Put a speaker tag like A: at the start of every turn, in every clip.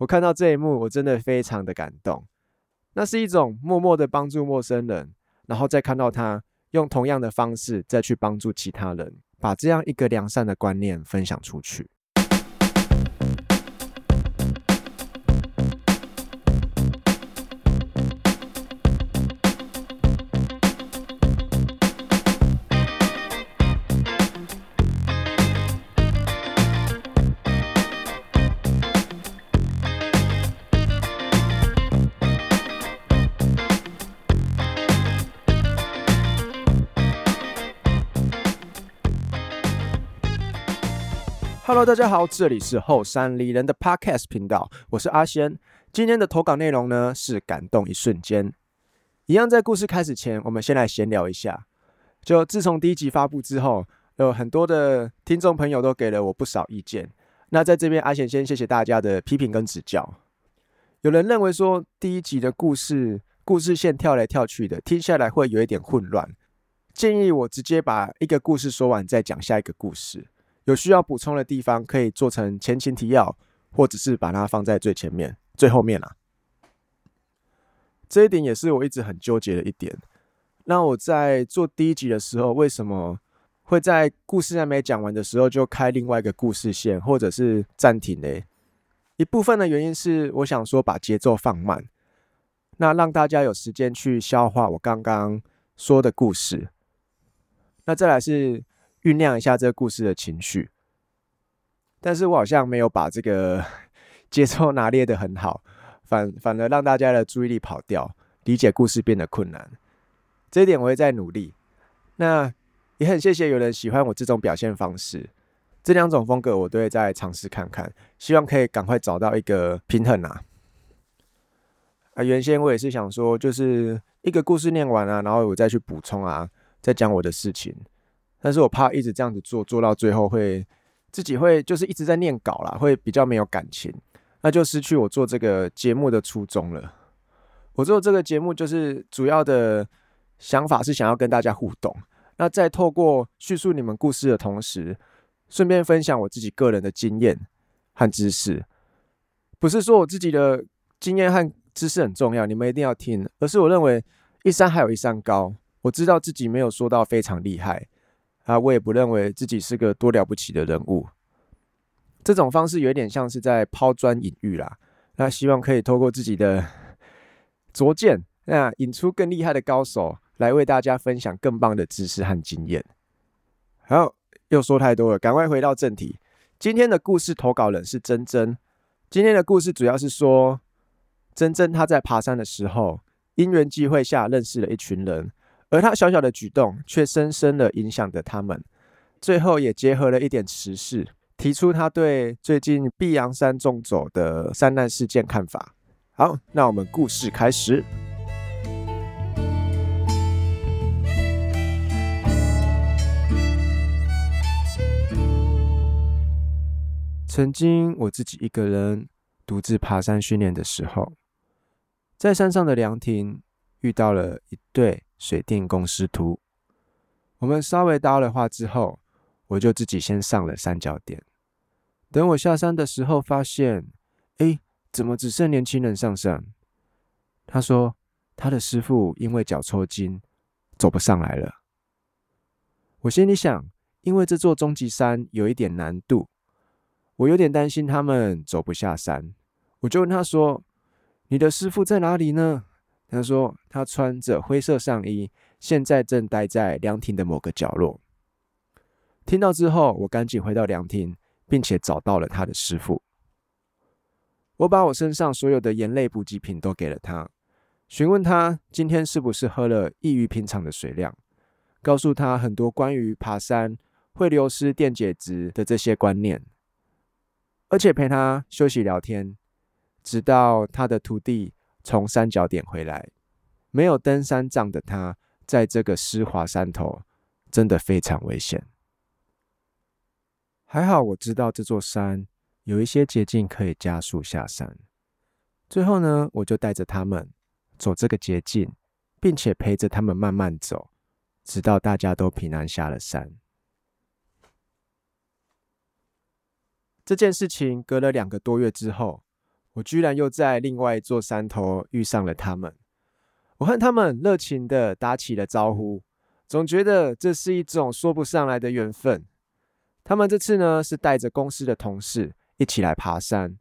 A: 我看到这一幕，我真的非常的感动。那是一种默默的帮助陌生人，然后再看到他用同样的方式再去帮助其他人，把这样一个良善的观念分享出去。大家好，这里是后山里人的 Podcast 频道，我是阿仙。今天的投稿内容呢是感动一瞬间。一样在故事开始前，我们先来闲聊一下。就自从第一集发布之后，有很多的听众朋友都给了我不少意见。那在这边，阿贤先谢谢大家的批评跟指教。有人认为说第一集的故事故事线跳来跳去的，听下来会有一点混乱，建议我直接把一个故事说完，再讲下一个故事。有需要补充的地方，可以做成前情提要，或者是把它放在最前面、最后面啦。这一点也是我一直很纠结的一点。那我在做第一集的时候，为什么会在故事还没讲完的时候就开另外一个故事线，或者是暂停呢？一部分的原因是我想说把节奏放慢，那让大家有时间去消化我刚刚说的故事。那再来是。酝酿一下这个故事的情绪，但是我好像没有把这个 节奏拿捏的很好，反反而让大家的注意力跑掉，理解故事变得困难。这一点我会在努力。那也很谢谢有人喜欢我这种表现方式，这两种风格我都会再尝试看看，希望可以赶快找到一个平衡啊。啊，原先我也是想说，就是一个故事念完啊，然后我再去补充啊，再讲我的事情。但是我怕一直这样子做，做到最后会自己会就是一直在念稿啦，会比较没有感情，那就失去我做这个节目的初衷了。我做这个节目就是主要的想法是想要跟大家互动，那在透过叙述你们故事的同时，顺便分享我自己个人的经验和知识。不是说我自己的经验和知识很重要，你们一定要听，而是我认为一山还有一山高，我知道自己没有说到非常厉害。啊，我也不认为自己是个多了不起的人物。这种方式有点像是在抛砖引玉啦。那希望可以透过自己的 拙见，那引出更厉害的高手来为大家分享更棒的知识和经验。好，又说太多了，赶快回到正题。今天的故事投稿人是珍珍。今天的故事主要是说，珍珍她在爬山的时候，因缘际会下认识了一群人。而他小小的举动，却深深的影响着他们。最后也结合了一点时事，提出他对最近碧阳山纵走的山难事件看法。好，那我们故事开始。曾经我自己一个人独自爬山训练的时候，在山上的凉亭遇到了一对。水电公司图，我们稍微搭了话之后，我就自己先上了三角点。等我下山的时候，发现，哎，怎么只剩年轻人上山？他说，他的师傅因为脚抽筋，走不上来了。我心里想，因为这座终极山有一点难度，我有点担心他们走不下山。我就问他说：“你的师傅在哪里呢？”他说：“他穿着灰色上衣，现在正待在凉亭的某个角落。”听到之后，我赶紧回到凉亭，并且找到了他的师傅。我把我身上所有的盐类补给品都给了他，询问他今天是不是喝了异于平常的水量，告诉他很多关于爬山会流失电解质的这些观念，而且陪他休息聊天，直到他的徒弟。从三角点回来，没有登山杖的他，在这个湿滑山头，真的非常危险。还好我知道这座山有一些捷径可以加速下山。最后呢，我就带着他们走这个捷径，并且陪着他们慢慢走，直到大家都平安下了山。这件事情隔了两个多月之后。我居然又在另外一座山头遇上了他们。我和他们热情的打起了招呼，总觉得这是一种说不上来的缘分。他们这次呢是带着公司的同事一起来爬山。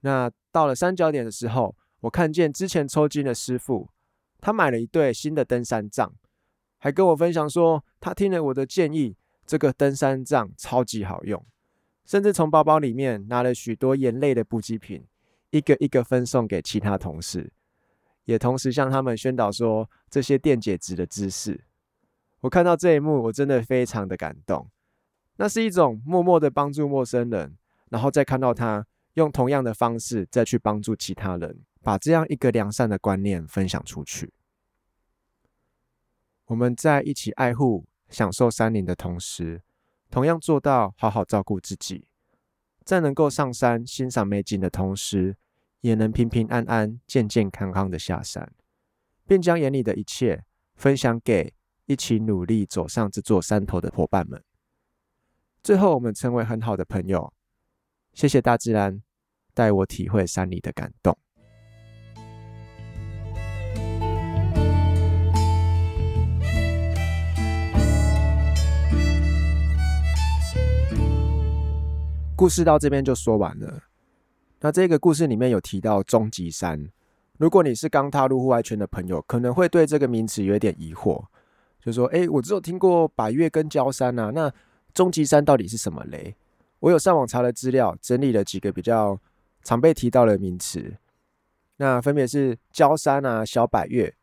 A: 那到了山脚点的时候，我看见之前抽筋的师傅，他买了一对新的登山杖，还跟我分享说，他听了我的建议，这个登山杖超级好用，甚至从包包里面拿了许多盐类的补给品，一个一个分送给其他同事，也同时向他们宣导说这些电解质的知识。我看到这一幕，我真的非常的感动。那是一种默默的帮助陌生人，然后再看到他。用同样的方式再去帮助其他人，把这样一个良善的观念分享出去。我们在一起爱护、享受山林的同时，同样做到好好照顾自己，在能够上山欣赏美景的同时，也能平平安安、健健康康的下山，并将眼里的一切分享给一起努力走上这座山头的伙伴们。最后，我们成为很好的朋友。谢谢大自然。带我体会山里的感动。故事到这边就说完了。那这个故事里面有提到终极山，如果你是刚踏入户外圈的朋友，可能会对这个名词有点疑惑，就说：“哎，我只有听过百越跟焦山啊，那终极山到底是什么嘞？”我有上网查了资料，整理了几个比较。常被提到的名词，那分别是焦山啊、小百越、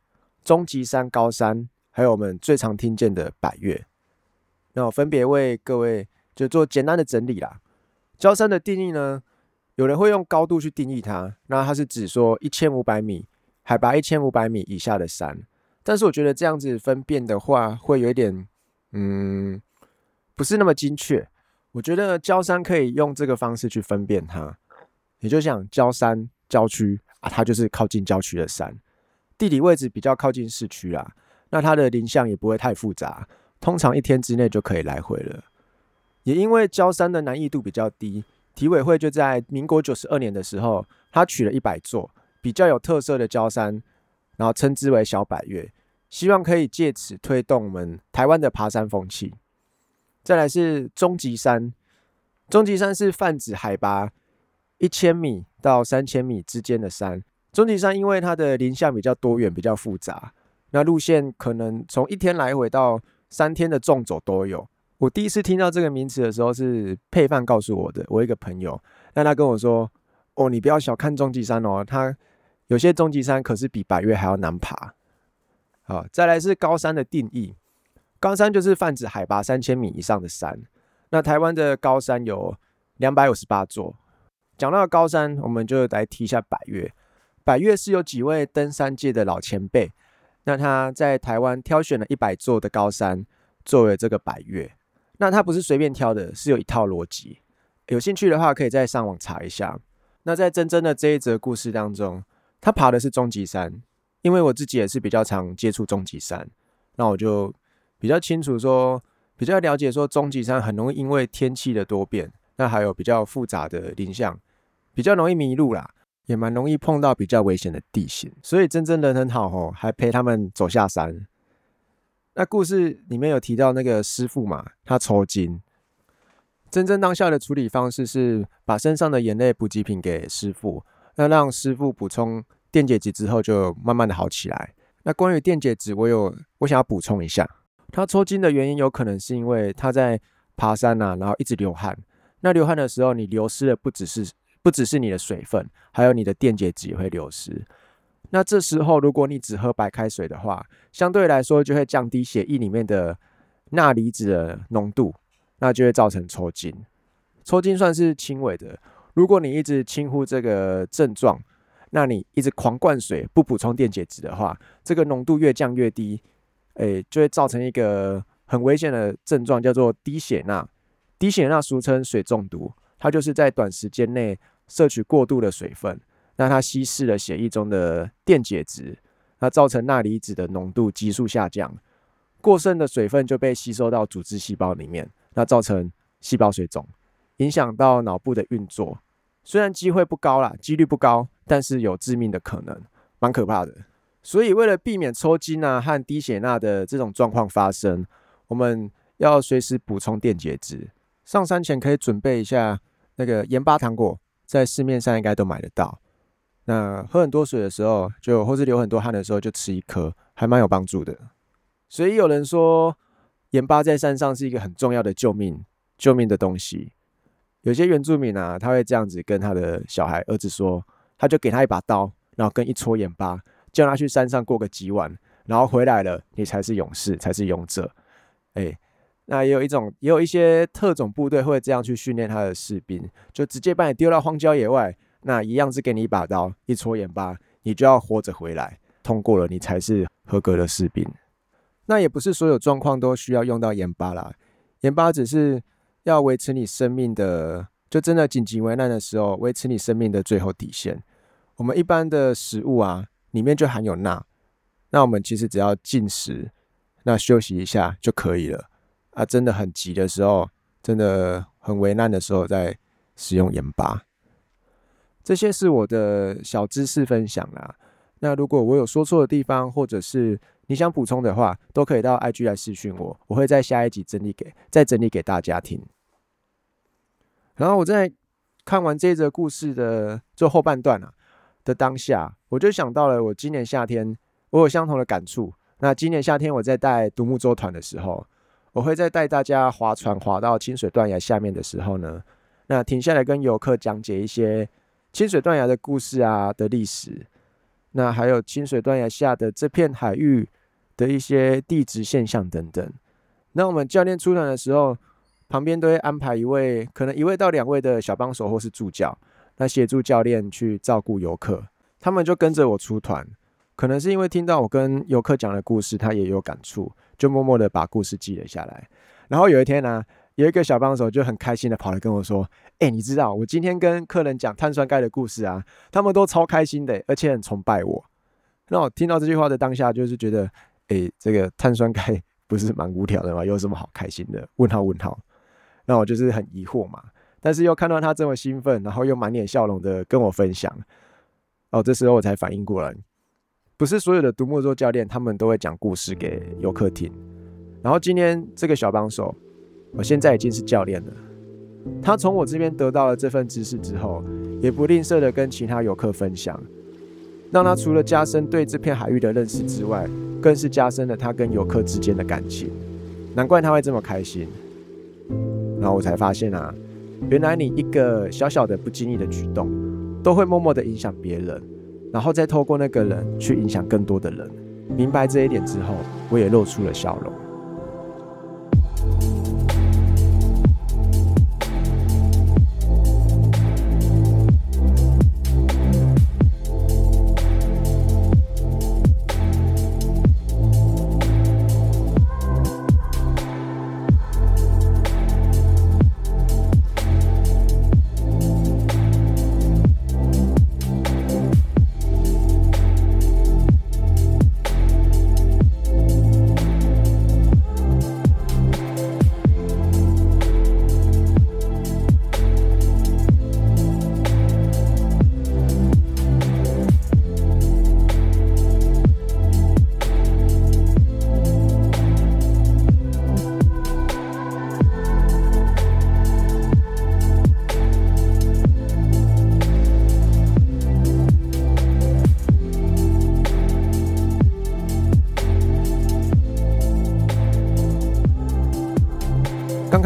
A: 终极山、高山，还有我们最常听见的百越。那我分别为各位就做简单的整理啦。焦山的定义呢，有人会用高度去定义它，那它是指说一千五百米海拔一千五百米以下的山。但是我觉得这样子分辨的话，会有一点嗯，不是那么精确。我觉得焦山可以用这个方式去分辨它。你就想郊山郊区啊，它就是靠近郊区的山，地理位置比较靠近市区啦。那它的林相也不会太复杂，通常一天之内就可以来回了。也因为郊山的难易度比较低，体委会就在民国九十二年的时候，他取了一百座比较有特色的郊山，然后称之为小百岳，希望可以借此推动我们台湾的爬山风气。再来是终极山，终极山是泛指海拔。一千米到三千米之间的山，终极山因为它的林相比较多远、比较复杂，那路线可能从一天来回到三天的纵走都有。我第一次听到这个名词的时候是配饭告诉我的，我一个朋友，那他跟我说：“哦，你不要小看终极山哦，它有些终极山可是比百越还要难爬。”好，再来是高山的定义，高山就是泛指海拔三千米以上的山。那台湾的高山有两百五十八座。讲到高山，我们就来提一下百越。百越是有几位登山界的老前辈，那他在台湾挑选了一百座的高山作为这个百越。那他不是随便挑的，是有一套逻辑。有兴趣的话，可以再上网查一下。那在真真的这一则故事当中，他爬的是终极山，因为我自己也是比较常接触终极山，那我就比较清楚说，比较了解说，终极山很容易因为天气的多变，那还有比较复杂的林相。比较容易迷路啦，也蛮容易碰到比较危险的地形，所以真真人很好哦，还陪他们走下山。那故事里面有提到那个师傅嘛，他抽筋，真正当下的处理方式是把身上的眼泪补给品给师傅，那让师傅补充电解质之后，就慢慢的好起来。那关于电解质，我有我想要补充一下，他抽筋的原因有可能是因为他在爬山呐，然后一直流汗，那流汗的时候，你流失的不只是。不只是你的水分，还有你的电解质也会流失。那这时候，如果你只喝白开水的话，相对来说就会降低血液里面的钠离子的浓度，那就会造成抽筋。抽筋算是轻微的。如果你一直轻忽这个症状，那你一直狂灌水，不补充电解质的话，这个浓度越降越低，诶，就会造成一个很危险的症状，叫做低血钠。低血钠俗称水中毒，它就是在短时间内。摄取过度的水分，那它稀释了血液中的电解质，那造成钠离子的浓度急速下降，过剩的水分就被吸收到组织细胞里面，那造成细胞水肿，影响到脑部的运作，虽然机会不高啦，几率不高，但是有致命的可能，蛮可怕的。所以为了避免抽筋啊和低血钠的这种状况发生，我们要随时补充电解质。上山前可以准备一下那个盐巴糖果，在市面上应该都买得到。那喝很多水的时候，就或是流很多汗的时候，就吃一颗，还蛮有帮助的。所以有人说，盐巴在山上是一个很重要的救命、救命的东西。有些原住民啊，他会这样子跟他的小孩、儿子说，他就给他一把刀，然后跟一撮盐巴，叫他去山上过个几晚，然后回来了，你才是勇士，才是勇者。哎，那也有一种，也有一些特种部队会这样去训练他的士兵，就直接把你丢到荒郊野外。那一样是给你一把刀，一撮盐巴，你就要活着回来，通过了，你才是合格的士兵。那也不是所有状况都需要用到盐巴啦，盐巴只是要维持你生命的，就真的紧急危难的时候，维持你生命的最后底线。我们一般的食物啊，里面就含有钠，那我们其实只要进食，那休息一下就可以了。啊，真的很急的时候，真的很危难的时候，再使用盐巴。这些是我的小知识分享啦。那如果我有说错的地方，或者是你想补充的话，都可以到 IG 来私讯我，我会在下一集整理给再整理给大家听。然后我在看完这则故事的最后半段啊的当下，我就想到了我今年夏天我有相同的感触。那今年夏天我在带独木舟团的时候，我会在带大家划船划到清水断崖下面的时候呢，那停下来跟游客讲解一些。清水断崖的故事啊的历史，那还有清水断崖下的这片海域的一些地质现象等等。那我们教练出团的时候，旁边都会安排一位，可能一位到两位的小帮手或是助教，那协助教练去照顾游客。他们就跟着我出团，可能是因为听到我跟游客讲的故事，他也有感触，就默默的把故事记了下来。然后有一天呢。有一个小帮手就很开心的跑来跟我说：“哎，你知道我今天跟客人讲碳酸钙的故事啊，他们都超开心的，而且很崇拜我。”那我听到这句话的当下，就是觉得：“哎，这个碳酸钙不是蛮无聊的吗？有什么好开心的？”问号问号。那我就是很疑惑嘛，但是又看到他这么兴奋，然后又满脸笑容的跟我分享，哦，这时候我才反应过来，不是所有的独木舟教练他们都会讲故事给游客听。然后今天这个小帮手。我现在已经是教练了。他从我这边得到了这份知识之后，也不吝啬的跟其他游客分享，让他除了加深对这片海域的认识之外，更是加深了他跟游客之间的感情。难怪他会这么开心。然后我才发现啊，原来你一个小小的不经意的举动，都会默默的影响别人，然后再透过那个人去影响更多的人。明白这一点之后，我也露出了笑容。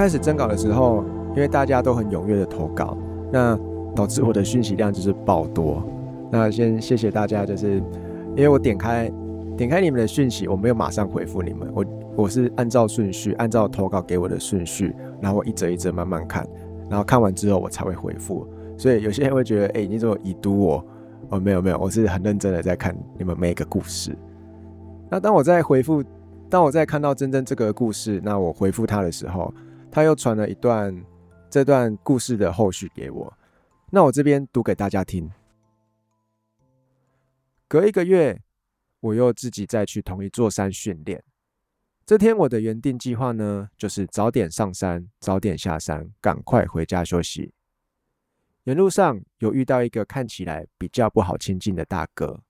A: 开始征稿的时候，因为大家都很踊跃的投稿，那导致我的讯息量就是爆多。那先谢谢大家，就是因为我点开点开你们的讯息，我没有马上回复你们，我我是按照顺序，按照投稿给我的顺序，然后我一则一则慢慢看，然后看完之后我才会回复。所以有些人会觉得，哎，你怎么已读我？哦，没有没有，我是很认真的在看你们每一个故事。那当我在回复，当我在看到真正这个故事，那我回复他的时候。他又传了一段这段故事的后续给我，那我这边读给大家听。隔一个月，我又自己再去同一座山训练。这天我的原定计划呢，就是早点上山，早点下山，赶快回家休息。沿路上有遇到一个看起来比较不好亲近的大哥，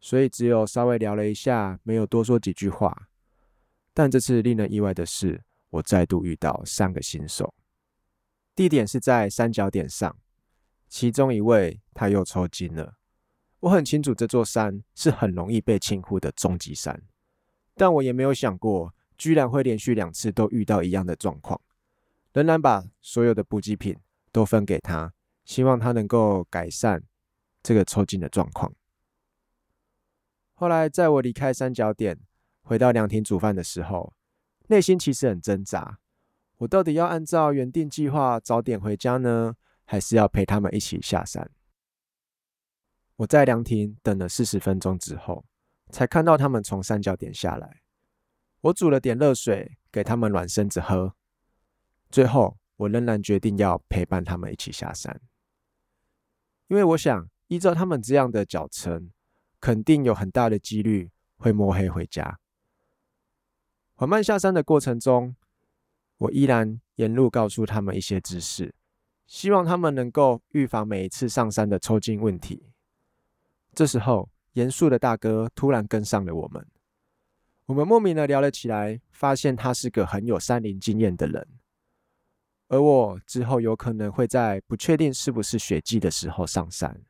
A: 所以只有稍微聊了一下，没有多说几句话。但这次令人意外的是，我再度遇到三个新手，地点是在三角点上，其中一位他又抽筋了。我很清楚这座山是很容易被轻忽的终极山，但我也没有想过，居然会连续两次都遇到一样的状况，仍然把所有的补给品都分给他。希望他能够改善这个抽筋的状况。后来，在我离开三角点，回到凉亭煮饭的时候，内心其实很挣扎：我到底要按照原定计划早点回家呢，还是要陪他们一起下山？我在凉亭等了四十分钟之后，才看到他们从三角点下来。我煮了点热水给他们暖身子喝。最后，我仍然决定要陪伴他们一起下山。因为我想，依照他们这样的脚程，肯定有很大的几率会摸黑回家。缓慢下山的过程中，我依然沿路告诉他们一些知识，希望他们能够预防每一次上山的抽筋问题。这时候，严肃的大哥突然跟上了我们，我们莫名的聊了起来，发现他是个很有山林经验的人。而我之后有可能会在不确定是不是雪季的时候上山，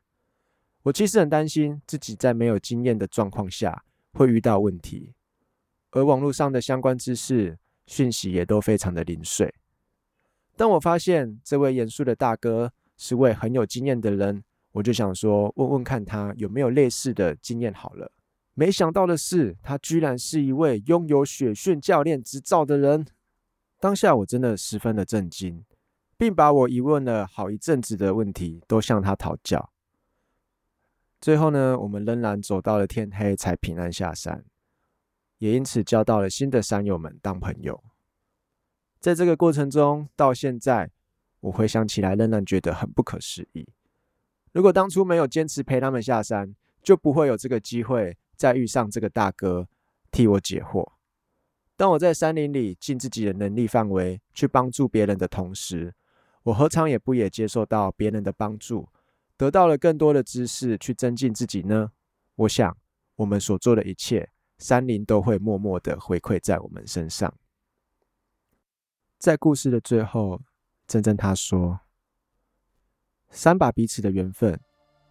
A: 我其实很担心自己在没有经验的状况下会遇到问题，而网络上的相关知识讯息也都非常的零碎。当我发现这位严肃的大哥是位很有经验的人，我就想说问问看他有没有类似的经验好了。没想到的是，他居然是一位拥有雪训教练执照的人。当下我真的十分的震惊，并把我疑问了好一阵子的问题都向他讨教。最后呢，我们仍然走到了天黑才平安下山，也因此交到了新的山友们当朋友。在这个过程中，到现在我回想起来仍然觉得很不可思议。如果当初没有坚持陪他们下山，就不会有这个机会再遇上这个大哥替我解惑。当我在山林里尽自己的能力范围去帮助别人的同时，我何尝也不也接受到别人的帮助，得到了更多的知识去增进自己呢？我想，我们所做的一切，山林都会默默的回馈在我们身上。在故事的最后，珍珍她说：“山把彼此的缘分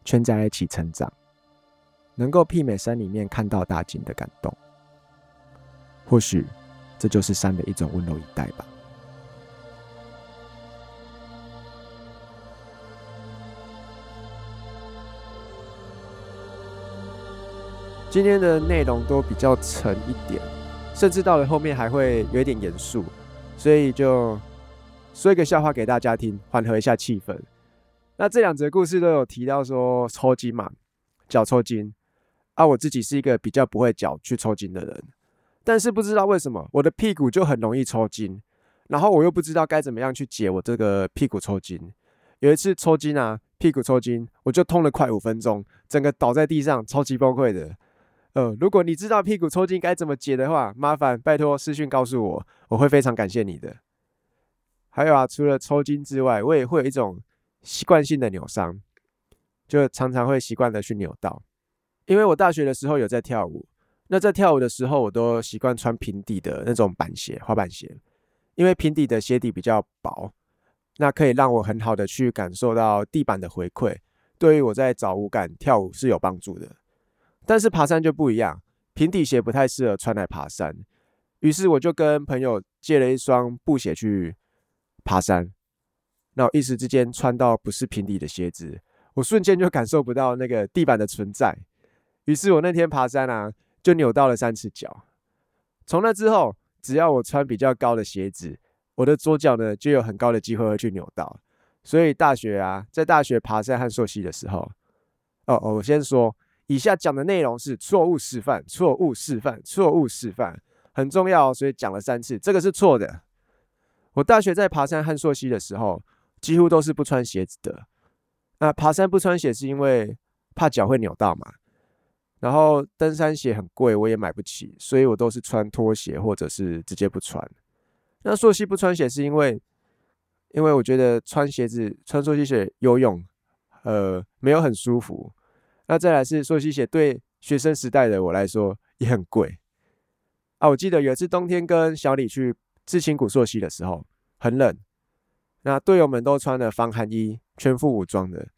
A: 圈在一起成长，能够媲美山里面看到大景的感动。”或许，这就是山的一种温柔以待吧。今天的内容都比较沉一点，甚至到了后面还会有一点严肃，所以就说一个笑话给大家听，缓和一下气氛。那这两则故事都有提到说抽筋嘛，脚抽筋啊，我自己是一个比较不会脚去抽筋的人。但是不知道为什么，我的屁股就很容易抽筋，然后我又不知道该怎么样去解我这个屁股抽筋。有一次抽筋啊，屁股抽筋，我就痛了快五分钟，整个倒在地上，超级崩溃的。呃，如果你知道屁股抽筋该怎么解的话，麻烦拜托私讯告诉我，我会非常感谢你的。还有啊，除了抽筋之外，我也会有一种习惯性的扭伤，就常常会习惯的去扭到，因为我大学的时候有在跳舞。那在跳舞的时候，我都习惯穿平底的那种板鞋，滑板鞋，因为平底的鞋底比较薄，那可以让我很好的去感受到地板的回馈，对于我在找舞感跳舞是有帮助的。但是爬山就不一样，平底鞋不太适合穿来爬山，于是我就跟朋友借了一双布鞋去爬山。那我一时之间穿到不是平底的鞋子，我瞬间就感受不到那个地板的存在。于是我那天爬山啊。就扭到了三次脚。从那之后，只要我穿比较高的鞋子，我的左脚呢就有很高的机会会去扭到。所以大学啊，在大学爬山和溯溪的时候，哦哦，我先说，以下讲的内容是错误示范，错误示范，错误示范，很重要，所以讲了三次，这个是错的。我大学在爬山和溯溪的时候，几乎都是不穿鞋子的。那爬山不穿鞋是因为怕脚会扭到嘛？然后登山鞋很贵，我也买不起，所以我都是穿拖鞋或者是直接不穿。那溯溪不穿鞋是因为因为我觉得穿鞋子、穿溯溪鞋游泳，呃，没有很舒服。那再来是溯溪鞋，对学生时代的我来说也很贵啊。我记得有一次冬天跟小李去至清谷溯溪的时候，很冷，那队友们都穿了防寒衣，全副武装的，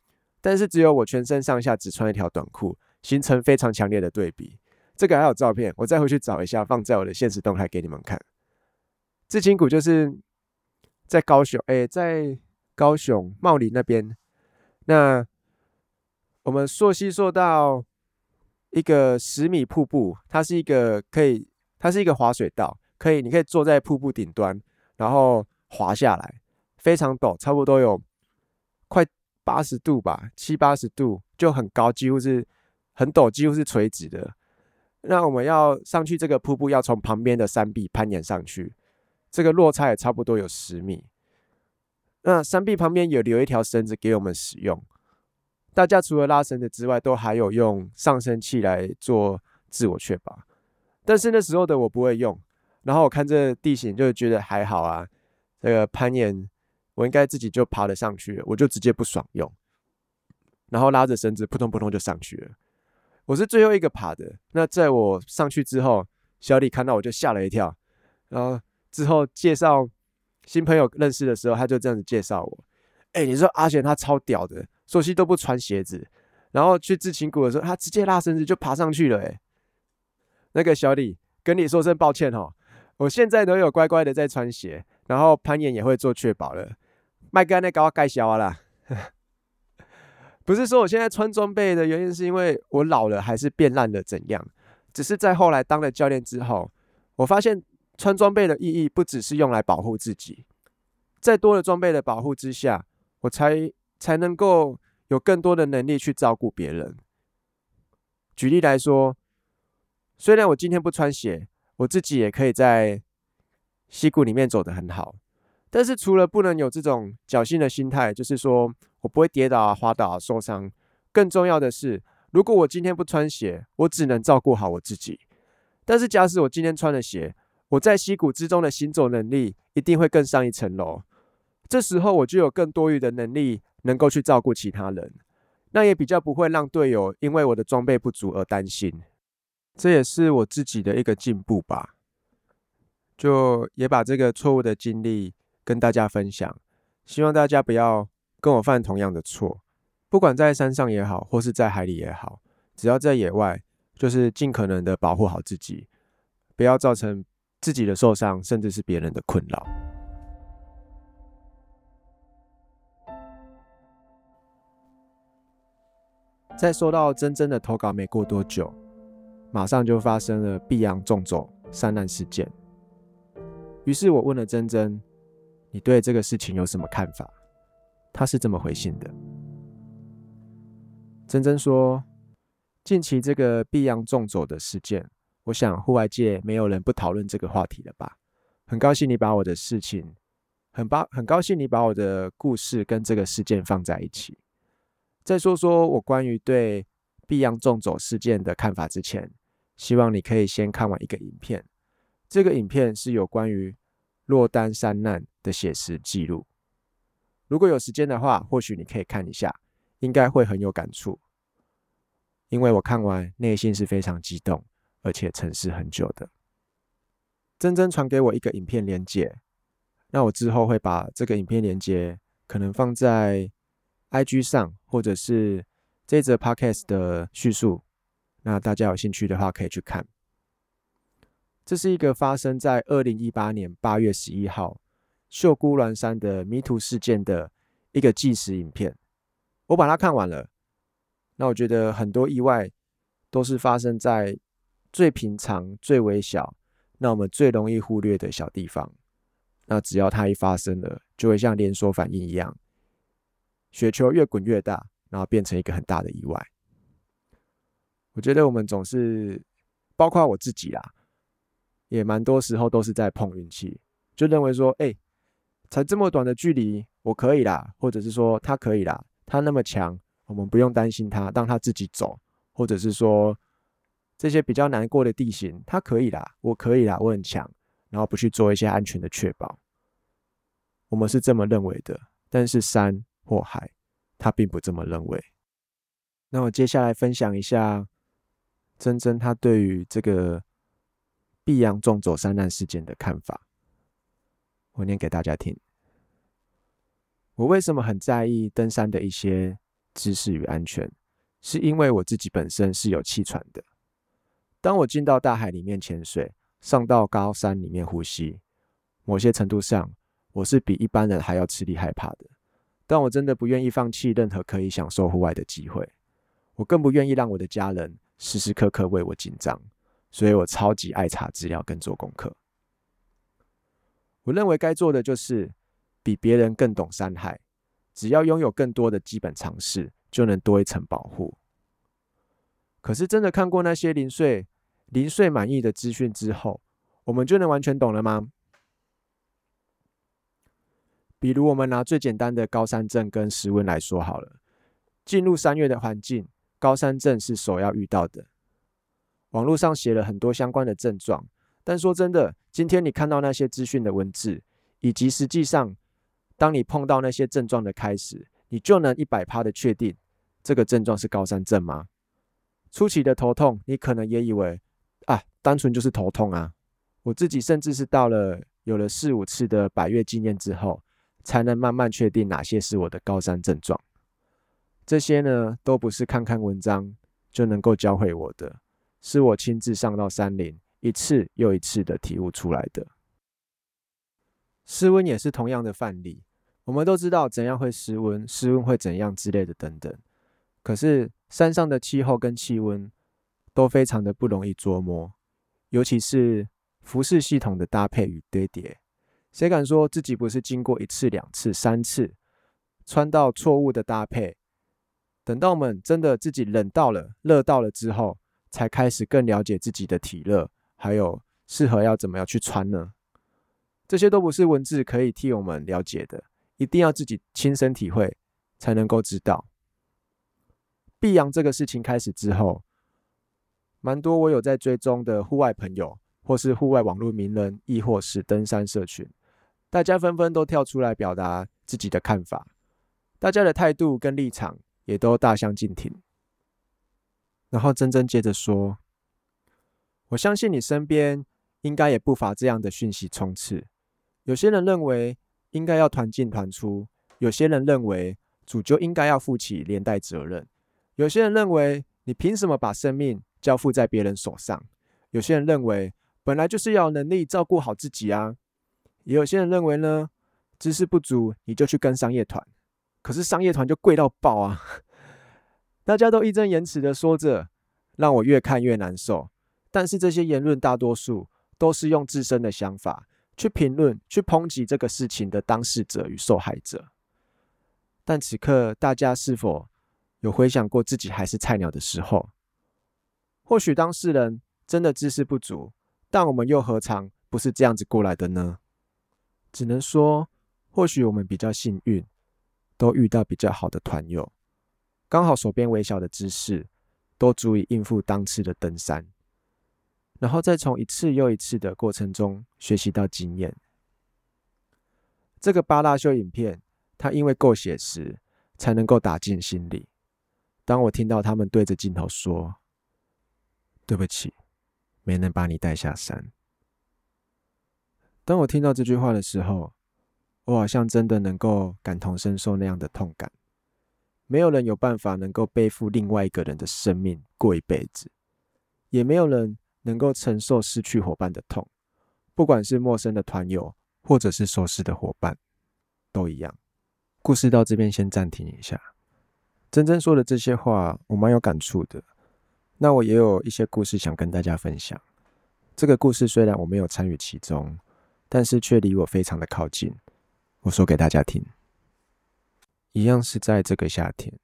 A: 但是只有我全身上下只穿一条短裤，形成非常强烈的对比。这个还有照片，我再回去找一下，放在我的现实动态给你们看。至清谷就是在高雄，哎，在高雄茂林那边。那我们溯溪溯到一个十米瀑布，它是一个可以，它是一个滑水道，可以，你可以坐在瀑布顶端，然后滑下来，非常陡，差不多有快八十度吧，七八十度就很高，几乎是很陡，几乎是垂直的。那我们要上去这个瀑布，要从旁边的山壁攀岩上去，这个落差也差不多有十米。那山壁旁边有留一条绳子给我们使用，大家除了拉绳子之外，都还有用上升器来做自我确保。但是那时候的我不会用，然后我看这地形就觉得还好啊，这个攀岩我应该自己就爬得上去，我就直接不爽用，然后拉着绳子扑通扑通就上去了。我是最后一个爬的。那在我上去之后，小李看到我就吓了一跳。然后之后介绍新朋友认识的时候，他就这样子介绍我：“哎，你说阿贤他超屌的，索西都不穿鞋子，然后去至清谷的时候，他直接拉绳子就爬上去了。”哎，那个小李跟你说声抱歉哦，我现在都有乖乖的在穿鞋，然后攀岩也会做确保了。麦哥那搞盖小啦。不是说我现在穿装备的原因是因为我老了还是变烂了怎样？只是在后来当了教练之后，我发现穿装备的意义不只是用来保护自己，在多了装备的保护之下，我才才能够有更多的能力去照顾别人。举例来说，虽然我今天不穿鞋，我自己也可以在溪谷里面走得很好，但是除了不能有这种侥幸的心态，就是说。我不会跌倒啊、滑倒啊、受伤。更重要的是，如果我今天不穿鞋，我只能照顾好我自己。但是，假使我今天穿了鞋，我在溪谷之中的行走能力一定会更上一层楼。这时候，我就有更多余的能力能够去照顾其他人，那也比较不会让队友因为我的装备不足而担心。这也是我自己的一个进步吧。就也把这个错误的经历跟大家分享，希望大家不要。跟我犯同样的错，不管在山上也好，或是在海里也好，只要在野外，就是尽可能的保护好自己，不要造成自己的受伤，甚至是别人的困扰。在收到真真的投稿没过多久，马上就发生了碧阳纵走山难事件。于是我问了真真：“你对这个事情有什么看法？”他是这么回信的。珍珍说：“近期这个碧阳纵走的事件，我想户外界没有人不讨论这个话题了吧？很高兴你把我的事情，很高很高兴你把我的故事跟这个事件放在一起。再说说我关于对碧阳纵走事件的看法之前，希望你可以先看完一个影片。这个影片是有关于落单山难的写实记录。”如果有时间的话，或许你可以看一下，应该会很有感触。因为我看完，内心是非常激动，而且沉思很久的。珍珍传给我一个影片连接，那我之后会把这个影片连接可能放在 IG 上，或者是这则 Podcast 的叙述。那大家有兴趣的话，可以去看。这是一个发生在二零一八年八月十一号。秀姑峦山的迷途事件的一个纪实影片，我把它看完了。那我觉得很多意外都是发生在最平常、最微小，那我们最容易忽略的小地方。那只要它一发生了，就会像连锁反应一样，雪球越滚越大，然后变成一个很大的意外。我觉得我们总是，包括我自己啦，也蛮多时候都是在碰运气，就认为说，哎。才这么短的距离，我可以啦，或者是说他可以啦，他那么强，我们不用担心他，让他自己走，或者是说这些比较难过的地形，他可以啦，我可以啦，我很强，然后不去做一些安全的确保。我们是这么认为的，但是山祸害，他并不这么认为。那我接下来分享一下珍珍她对于这个碧阳纵走山难事件的看法，我念给大家听。我为什么很在意登山的一些知识与安全？是因为我自己本身是有气喘的。当我进到大海里面潜水，上到高山里面呼吸，某些程度上，我是比一般人还要吃力害怕的。但我真的不愿意放弃任何可以享受户外的机会，我更不愿意让我的家人时时刻刻为我紧张，所以我超级爱查资料跟做功课。我认为该做的就是比别人更懂山海，只要拥有更多的基本常识，就能多一层保护。可是真的看过那些零碎、零碎满意的资讯之后，我们就能完全懂了吗？比如，我们拿最简单的高山症跟湿温来说好了。进入三月的环境，高山症是首要遇到的。网络上写了很多相关的症状，但说真的，今天你看到那些资讯的文字，以及实际上，当你碰到那些症状的开始，你就能一百趴的确定这个症状是高山症吗？初期的头痛，你可能也以为啊，单纯就是头痛啊。我自己甚至是到了有了四五次的百月经验之后。才能慢慢确定哪些是我的高山症状。这些呢，都不是看看文章就能够教会我的，是我亲自上到山林，一次又一次的体悟出来的。失温也是同样的范例，我们都知道怎样会失温，失温会怎样之类的等等。可是山上的气候跟气温都非常的不容易捉摸，尤其是服饰系统的搭配与堆叠。谁敢说自己不是经过一次、两次、三次穿到错误的搭配？等到我们真的自己冷到了、热到了之后，才开始更了解自己的体热，还有适合要怎么样去穿呢？这些都不是文字可以替我们了解的，一定要自己亲身体会才能够知道。碧阳这个事情开始之后，蛮多我有在追踪的户外朋友，或是户外网络名人，亦或是登山社群。大家纷纷都跳出来表达自己的看法，大家的态度跟立场也都大相径庭。然后珍珍接着说：“我相信你身边应该也不乏这样的讯息冲刺。有些人认为应该要团进团出，有些人认为主就应该要负起连带责任，有些人认为你凭什么把生命交付在别人手上？有些人认为本来就是要能力照顾好自己啊。”也有些人认为呢，知识不足你就去跟商业团，可是商业团就贵到爆啊！大家都义正言辞的说着，让我越看越难受。但是这些言论大多数都是用自身的想法去评论、去抨击这个事情的当事者与受害者。但此刻大家是否有回想过自己还是菜鸟的时候？或许当事人真的知识不足，但我们又何尝不是这样子过来的呢？只能说，或许我们比较幸运，都遇到比较好的团友，刚好手边微小的知识都足以应付当次的登山，然后再从一次又一次的过程中学习到经验。这个八大秀影片，它因为够写实，才能够打进心里。当我听到他们对着镜头说：“对不起，没能把你带下山。”当我听到这句话的时候，我好像真的能够感同身受那样的痛感。没有人有办法能够背负另外一个人的生命过一辈子，也没有人能够承受失去伙伴的痛。不管是陌生的团友，或者是熟识的伙伴，都一样。故事到这边先暂停一下。真真说的这些话，我蛮有感触的。那我也有一些故事想跟大家分享。这个故事虽然我没有参与其中。但是却离我非常的靠近。我说给大家听，一样是在这个夏天，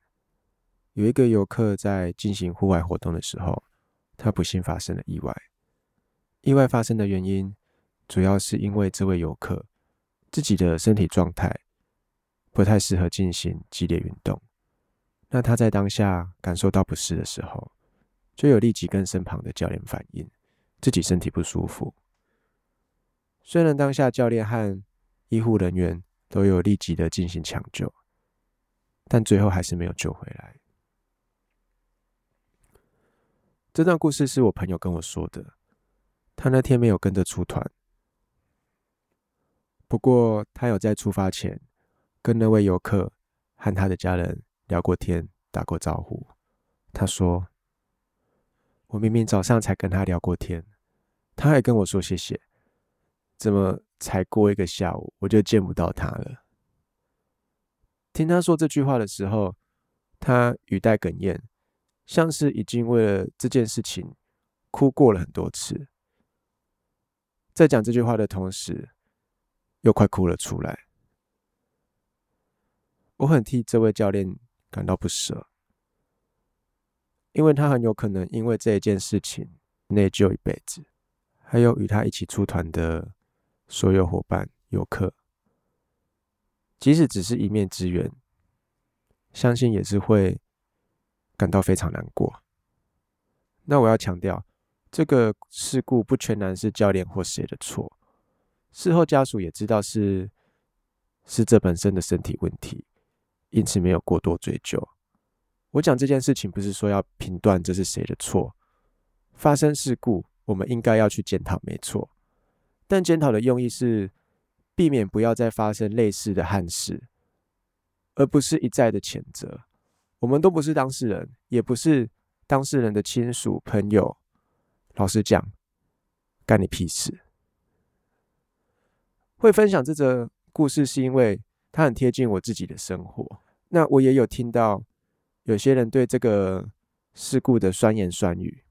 A: 有一个游客在进行户外活动的时候，他不幸发生了意外。意外发生的原因，主要是因为这位游客自己的身体状态不太适合进行激烈运动。那他在当下感受到不适的时候，就有立即跟身旁的教练反映自己身体不舒服。虽然当下教练和医护人员都有立即的进行抢救，但最后还是没有救回来。这段故事是我朋友跟我说的，他那天没有跟着出团，不过他有在出发前跟那位游客和他的家人聊过天、打过招呼。他说：“我明明早上才跟他聊过天，他还跟我说谢谢，怎么才过一个下午我就见不到他了？”听他说这句话的时候，他语带哽咽。像是已经为了这件事情哭过了很多次，在讲这句话的同时，又快哭了出来。我很替这位教练感到不舍，因为他很有可能因为这一件事情内疚一辈子，还有与他一起出团的所有伙伴、游客，即使只是一面之缘，相信也是会。感到非常难过。那我要强调，这个事故不全然是教练或谁的错。事后家属也知道是是这本身的身体问题，因此没有过多追究。我讲这件事情不是说要评断这是谁的错。发生事故，我们应该要去检讨，没错。但检讨的用意是避免不要再发生类似的憾事，而不是一再的谴责。我们都不是当事人，也不是当事人的亲属朋友。老实讲，干你屁事！会分享这则故事，是因为它很贴近我自己的生活。那我也有听到有些人对这个事故的酸言酸语。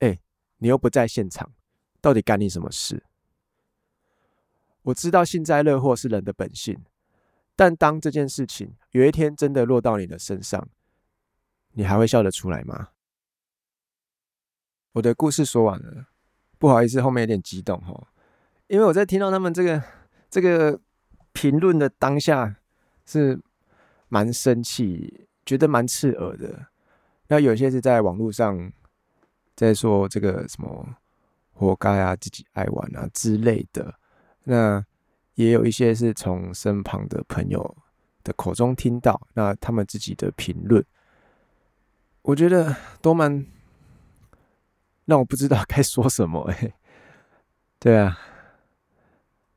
A: 哎，你又不在现场，到底干你什么事？我知道幸灾乐祸是人的本性，但当这件事情有一天真的落到你的身上，你还会笑得出来吗？我的故事说完了，不好意思，后面有点激动哦，因为我在听到他们这个这个评论的当下是蛮生气，觉得蛮刺耳的。那有些是在网络上在说这个什么活该啊，自己爱玩啊之类的。那也有一些是从身旁的朋友的口中听到，那他们自己的评论。我觉得都蛮让我不知道该说什么哎，对啊，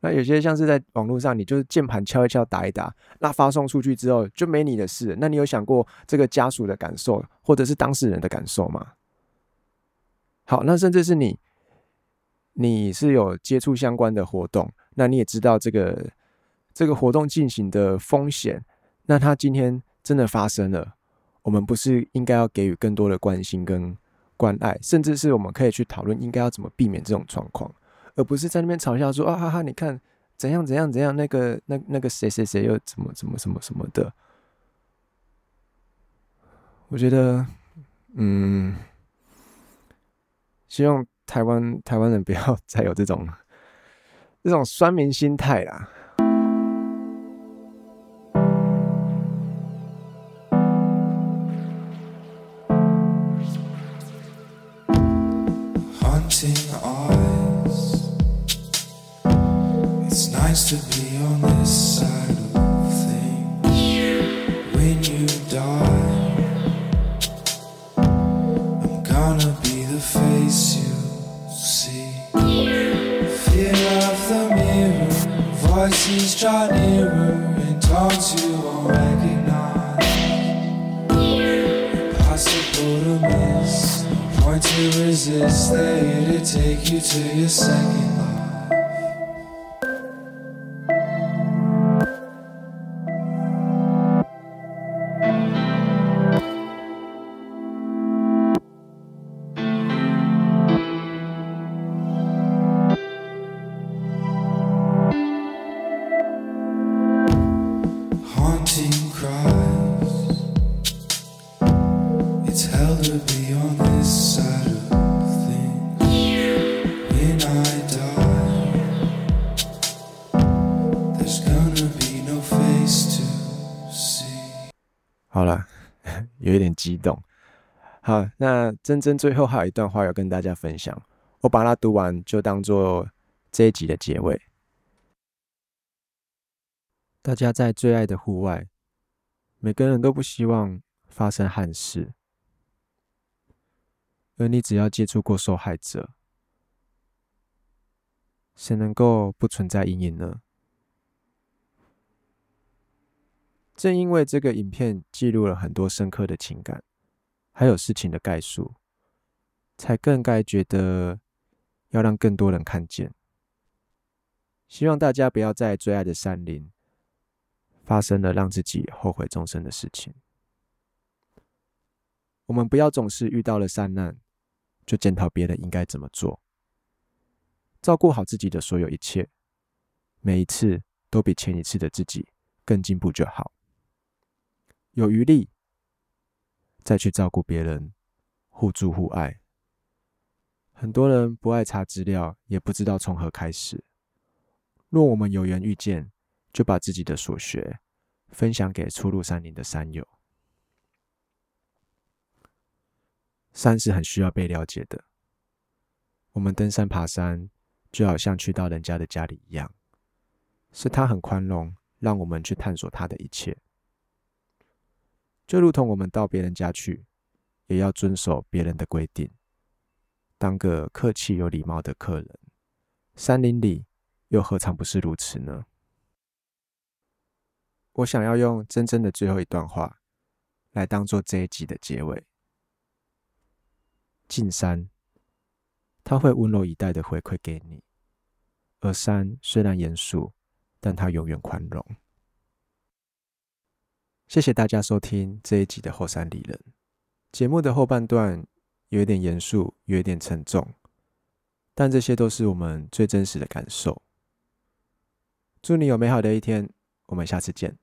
A: 那有些像是在网络上，你就是键盘敲一敲打一打，那发送出去之后就没你的事。那你有想过这个家属的感受，或者是当事人的感受吗？好，那甚至是你，你是有接触相关的活动，那你也知道这个这个活动进行的风险，那他今天真的发生了。我们不是应该要给予更多的关心跟关爱，甚至是我们可以去讨论应该要怎么避免这种状况，而不是在那边嘲笑说啊哈哈，你看怎样怎样怎样，那个那那个谁谁谁又怎么怎么什么什么的。我觉得，嗯，希望台湾台湾人不要 再有这种这种酸民心态啦。To be on this side of things. When you die, I'm gonna be the face you see. Fear of the mirror, voices draw nearer and tones you won't. Impossible to miss, no point to resist. They're here to take you to your second 有一点激动。好，那珍珍最后还有一段话要跟大家分享，我把它读完就当做这一集的结尾。大家在最爱的户外，每个人都不希望发生憾事，而你只要接触过受害者，谁能够不存在阴影呢？正因为这个影片记录了很多深刻的情感，还有事情的概述，才更该觉得要让更多人看见。希望大家不要在最爱的山林发生了让自己后悔终生的事情。我们不要总是遇到了山难就检讨别人应该怎么做，照顾好自己的所有一切，每一次都比前一次的自己更进步就好。有余力，再去照顾别人，互助互爱。很多人不爱查资料，也不知道从何开始。若我们有缘遇见，就把自己的所学分享给初入山林的山友。山是很需要被了解的。我们登山爬山，就好像去到人家的家里一样，是他很宽容，让我们去探索他的一切。就如同我们到别人家去，也要遵守别人的规定，当个客气有礼貌的客人。山林里又何尝不是如此呢？我想要用真真的最后一段话来当做这一集的结尾。进山，他会温柔以待的回馈给你，而山虽然严肃，但它永远宽容。谢谢大家收听这一集的后山里人。节目的后半段有一点严肃，有一点沉重，但这些都是我们最真实的感受。祝你有美好的一天，我们下次见。